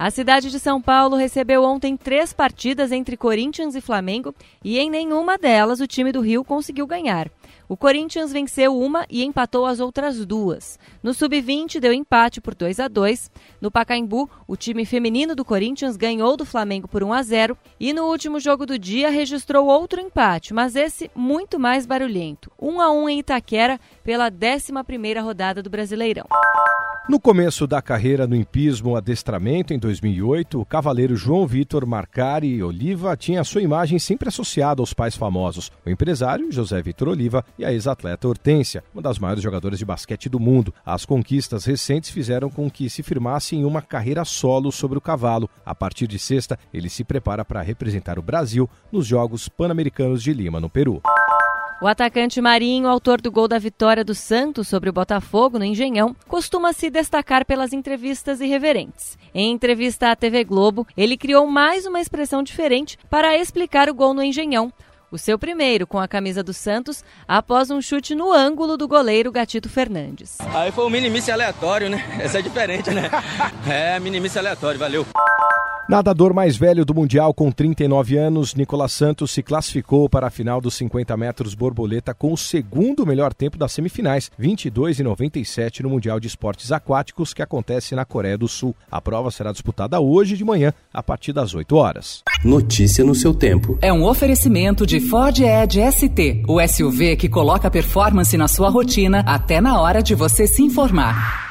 A cidade de São Paulo recebeu ontem três partidas entre Corinthians e Flamengo e em nenhuma delas o time do Rio conseguiu ganhar. O Corinthians venceu uma e empatou as outras duas. No sub-20 deu empate por 2 a 2. No Pacaembu, o time feminino do Corinthians ganhou do Flamengo por 1 a 0 e no último jogo do dia registrou outro empate, mas esse muito mais barulhento. 1 a 1 em Itaquera pela 11ª rodada do Brasileirão. No começo da carreira no impismo adestramento, em 2008, o cavaleiro João Vitor Marcari Oliva tinha sua imagem sempre associada aos pais famosos, o empresário José Vitor Oliva e a ex-atleta Hortência, uma das maiores jogadoras de basquete do mundo. As conquistas recentes fizeram com que se firmasse em uma carreira solo sobre o cavalo. A partir de sexta, ele se prepara para representar o Brasil nos Jogos Pan-Americanos de Lima, no Peru. O atacante Marinho, autor do gol da vitória do Santos sobre o Botafogo no Engenhão, costuma se destacar pelas entrevistas irreverentes. Em entrevista à TV Globo, ele criou mais uma expressão diferente para explicar o gol no Engenhão. O seu primeiro com a camisa do Santos após um chute no ângulo do goleiro Gatito Fernandes. Aí foi um minimice aleatório, né? Essa é diferente, né? É, minimice aleatório, valeu. Nadador mais velho do Mundial com 39 anos, Nicolas Santos se classificou para a final dos 50 metros borboleta com o segundo melhor tempo das semifinais, 22 e 97 no Mundial de Esportes Aquáticos que acontece na Coreia do Sul. A prova será disputada hoje de manhã, a partir das 8 horas. Notícia no seu tempo. É um oferecimento de Ford Edge ST, o SUV que coloca performance na sua rotina até na hora de você se informar.